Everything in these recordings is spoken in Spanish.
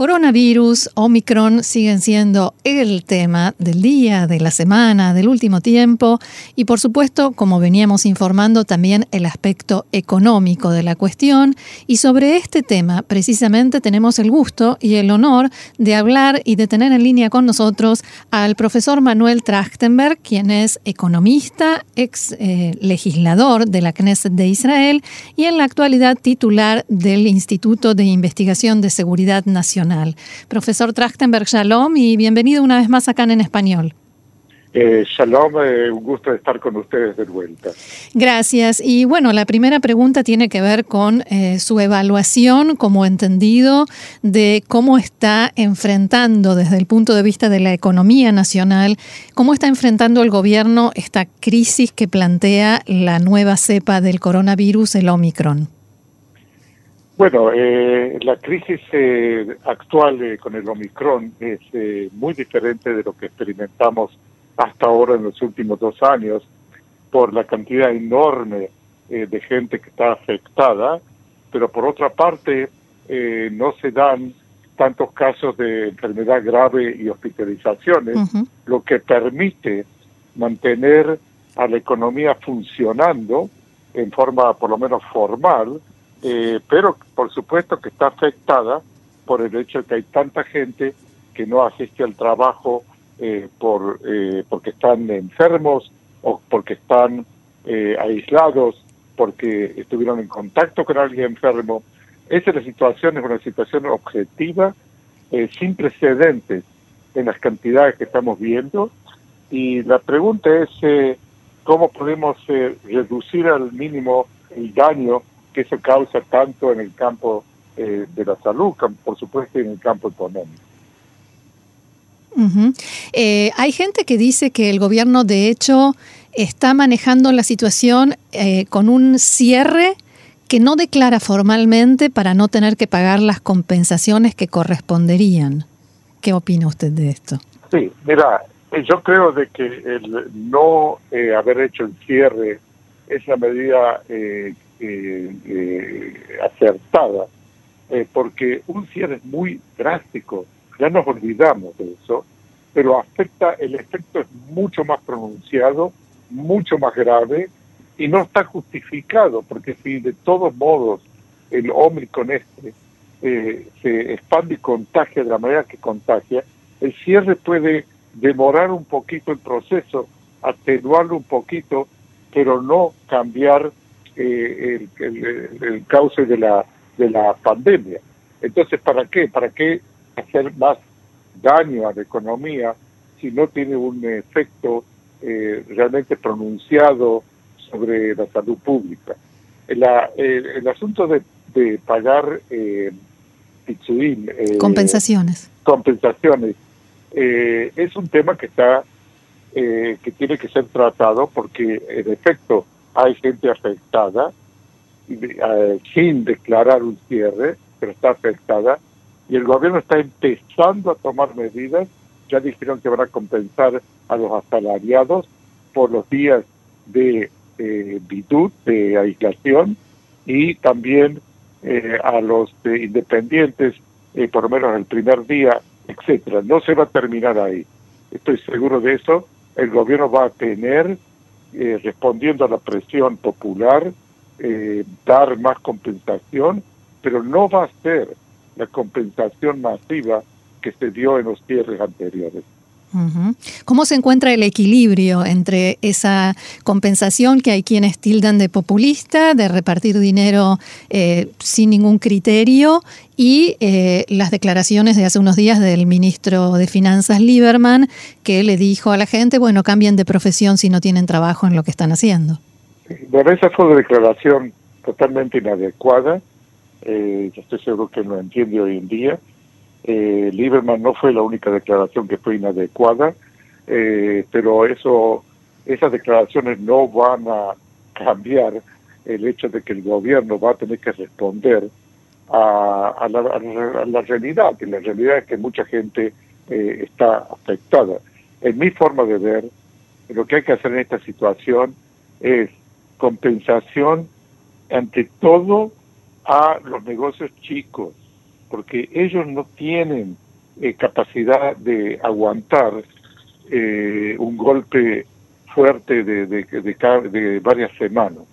Coronavirus, Omicron siguen siendo el tema del día, de la semana, del último tiempo y por supuesto, como veníamos informando, también el aspecto económico de la cuestión. Y sobre este tema, precisamente, tenemos el gusto y el honor de hablar y de tener en línea con nosotros al profesor Manuel Trachtenberg, quien es economista, ex eh, legislador de la Knesset de Israel y en la actualidad titular del Instituto de Investigación de Seguridad Nacional Profesor Trachtenberg, shalom y bienvenido una vez más acá en español. Eh, shalom, eh, un gusto estar con ustedes de vuelta. Gracias. Y bueno, la primera pregunta tiene que ver con eh, su evaluación, como entendido, de cómo está enfrentando desde el punto de vista de la economía nacional, cómo está enfrentando el gobierno esta crisis que plantea la nueva cepa del coronavirus, el Omicron. Bueno, eh, la crisis eh, actual eh, con el Omicron es muy diferente de lo que experimentamos hasta ahora en los últimos dos años por la cantidad enorme de gente que está afectada, pero por otra parte no se dan tantos casos de enfermedad grave y hospitalizaciones, lo que permite mantener a la economía funcionando en forma por lo menos formal, eh, pero por supuesto que está afectada por el hecho de que hay tanta gente que no asiste al trabajo eh, por eh, porque están enfermos o porque están aislados, porque estuvieron en contacto con alguien enfermo. Esa es la situación, es una situación objetiva, sin precedentes en las cantidades que estamos viendo. Y la pregunta es cómo podemos reducir al mínimo el daño que eso causa tanto en el campo eh, de la salud, por supuesto, y en el campo económico. Eh, hay gente que dice que el gobierno, de hecho, está manejando la situación eh, con un cierre que no declara formalmente para no tener que pagar las compensaciones que corresponderían. ¿Qué opina usted de esto? Sí, mira, yo creo de que el no haber hecho el cierre es la medida eh, eh, acertada, eh, porque un cierre es muy drástico, ya nos olvidamos de eso, pero afecta, el efecto es mucho más pronunciado, mucho más grave y no está justificado, porque si de todos modos el Omicron este eh, se expande y contagia de la manera que contagia, el cierre puede demorar un poquito el proceso, atenuarlo un poquito, pero no cambiar eh, el, el, cauce de la, de la pandemia. Entonces, ¿para qué? ¿Para qué hacer más daño a la economía si no tiene un efecto eh, realmente pronunciado sobre la salud pública? La, el asunto de, de pagar eh, eh compensaciones. Compensaciones. es un tema que está que tiene que ser tratado porque en efecto hay gente afectada eh, sin declarar un cierre, pero está afectada, y el gobierno está empezando a tomar medidas, ya dijeron que van a compensar a los asalariados por los días de eh, de aislación, y también eh, a los independientes, eh, por lo menos el primer día, etcétera. No se va a terminar ahí. Estoy seguro de eso. El gobierno va a tener eh, respondiendo a la presión popular, eh, dar más compensación, pero no va a ser la compensación masiva que se dio en los cierres anteriores. ¿Cómo se encuentra el equilibrio entre esa compensación que hay quienes tildan de populista, de repartir dinero eh, sin ningún criterio, y eh, las declaraciones de hace unos días del ministro de Finanzas Lieberman, que le dijo a la gente, bueno, cambien de profesión si no tienen trabajo en lo que están haciendo? Bueno, esa fue una declaración totalmente inadecuada. Eh, yo estoy seguro que lo entiende hoy en día eh, Lieberman no fue la única declaración que fue inadecuada, eh, pero eso, esas declaraciones no van a cambiar el hecho de que el gobierno va a tener que responder a, la, realidad, que la realidad es que mucha gente eh, está afectada. en mi forma de ver, lo que hay que hacer en esta situación es compensación ante todo a los negocios chicos, porque ellos no tienen eh, capacidad de aguantar eh, un golpe fuerte de, de, de, varias semanas.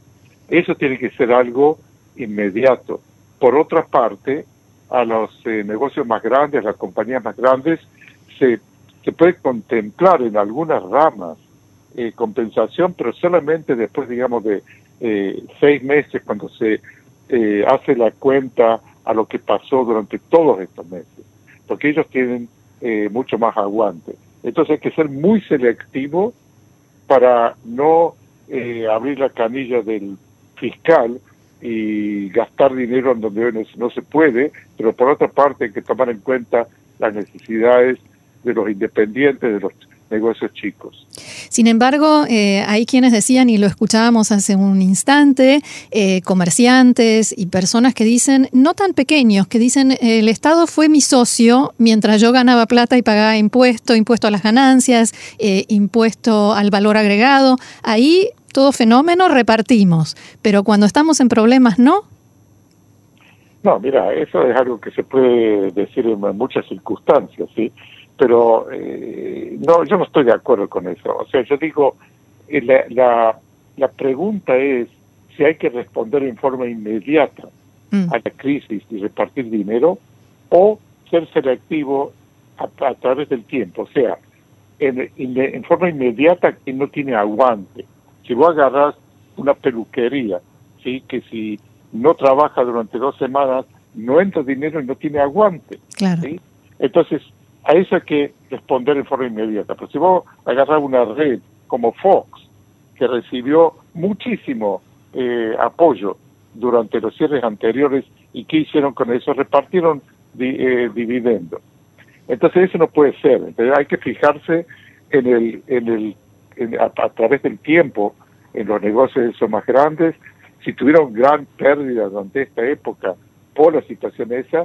Eso tiene que ser algo inmediato. Por otra parte, a los eh, negocios más grandes, a las compañías más grandes, se, se puede contemplar en algunas ramas eh, compensación, pero solamente después, digamos, de eh, seis meses, cuando se eh, hace la cuenta a lo que pasó durante todos estos meses, porque ellos tienen mucho más aguante. Entonces hay que ser muy selectivo para no abrir la canilla del fiscal y gastar dinero en donde no se puede, pero por otra parte hay que tomar en cuenta las necesidades de los independientes, de los negocios chicos. Sin embargo, eh, hay quienes decían, y lo escuchábamos hace un instante, eh, comerciantes y personas que dicen, no tan pequeños, que dicen, el Estado fue mi socio mientras yo ganaba plata y pagaba impuesto, impuesto a las ganancias, eh, impuesto al valor agregado. Ahí todo fenómeno repartimos, pero cuando estamos en problemas, ¿no? No, mira, eso es algo que se puede decir en muchas circunstancias, ¿sí? Pero eh, no, yo no estoy de acuerdo con eso. O sea, yo digo, eh, la, la, la pregunta es si hay que responder en forma inmediata mm. a la crisis y repartir dinero o ser selectivo a, través del tiempo. O sea, en, en, forma inmediata que no tiene aguante. Si vos agarras una peluquería, sí, que si no trabaja durante dos semanas, no entra dinero y no tiene aguante. Claro. ¿sí? Entonces, a eso hay que responder en forma inmediata. Pero si vos agarras una red como Fox, que recibió muchísimo eh, apoyo durante los cierres anteriores, ¿y qué hicieron con eso? Repartieron eh, dividendos. Entonces eso no puede ser. Entonces hay que fijarse en el, en el, a, través del tiempo en los negocios esos más grandes. Si tuvieron gran pérdida durante esta época por la situación esa,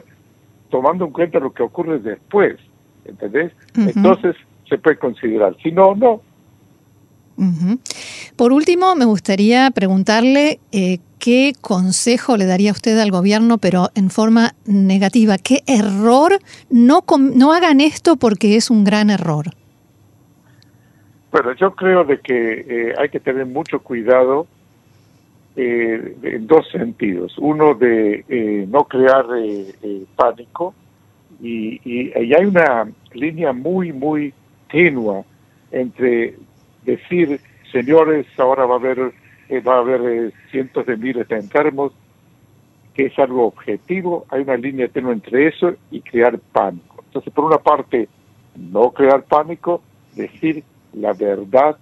tomando en cuenta lo que ocurre después. ¿Entendés? Entonces se puede considerar, si no, no. Por último, me gustaría preguntarle eh, qué consejo le daría usted al gobierno, pero en forma negativa. ¿Qué error? No, no hagan esto porque es un gran error. Bueno, yo creo de que eh, hay que tener mucho cuidado eh, en dos sentidos. Uno de no crear pánico y, y, hay una línea muy, muy tenua entre decir, señores, ahora va a haber, eh, va a haber eh, cientos de miles de enfermos, que es algo objetivo, hay una línea tenua entre eso y crear pánico. Entonces, por una parte, no crear pánico, decir la verdad,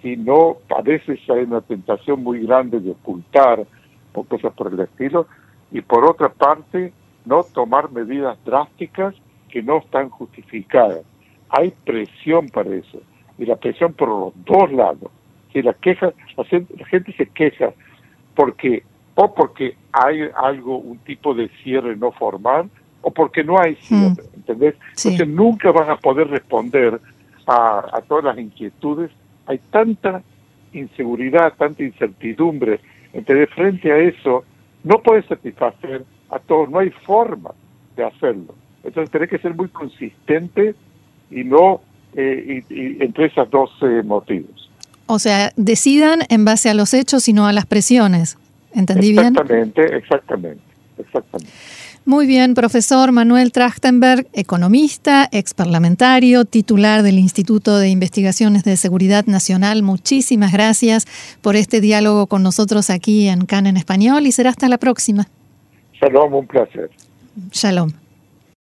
si no, a veces hay una tentación muy grande de ocultar o cosas por el estilo, y por otra parte, no tomar medidas drásticas que no están justificadas. Hay presión para eso, y la presión por los dos lados. Si la queja, la gente, se queja porque o porque hay algo, un tipo de cierre no formal, o porque no hay cierre, mm. ¿entendés? Entonces nunca van a poder responder a, a todas las inquietudes. Hay tanta inseguridad, tanta incertidumbre. Entonces, frente a eso, no puede satisfacer a todos, no hay forma de hacerlo. Entonces tiene que ser muy consistente y no eh, entre esos dos eh, motivos. O sea, decidan en base a los hechos y no a las presiones. ¿Entendí bien? Exactamente, exactamente, exactamente. Muy bien, profesor Manuel Trachtenberg, economista, ex parlamentario, titular del Instituto de Investigaciones de Seguridad Nacional. Muchísimas gracias por este diálogo con nosotros aquí en CAN en Español y será hasta la próxima. Shalom, un placer. Shalom.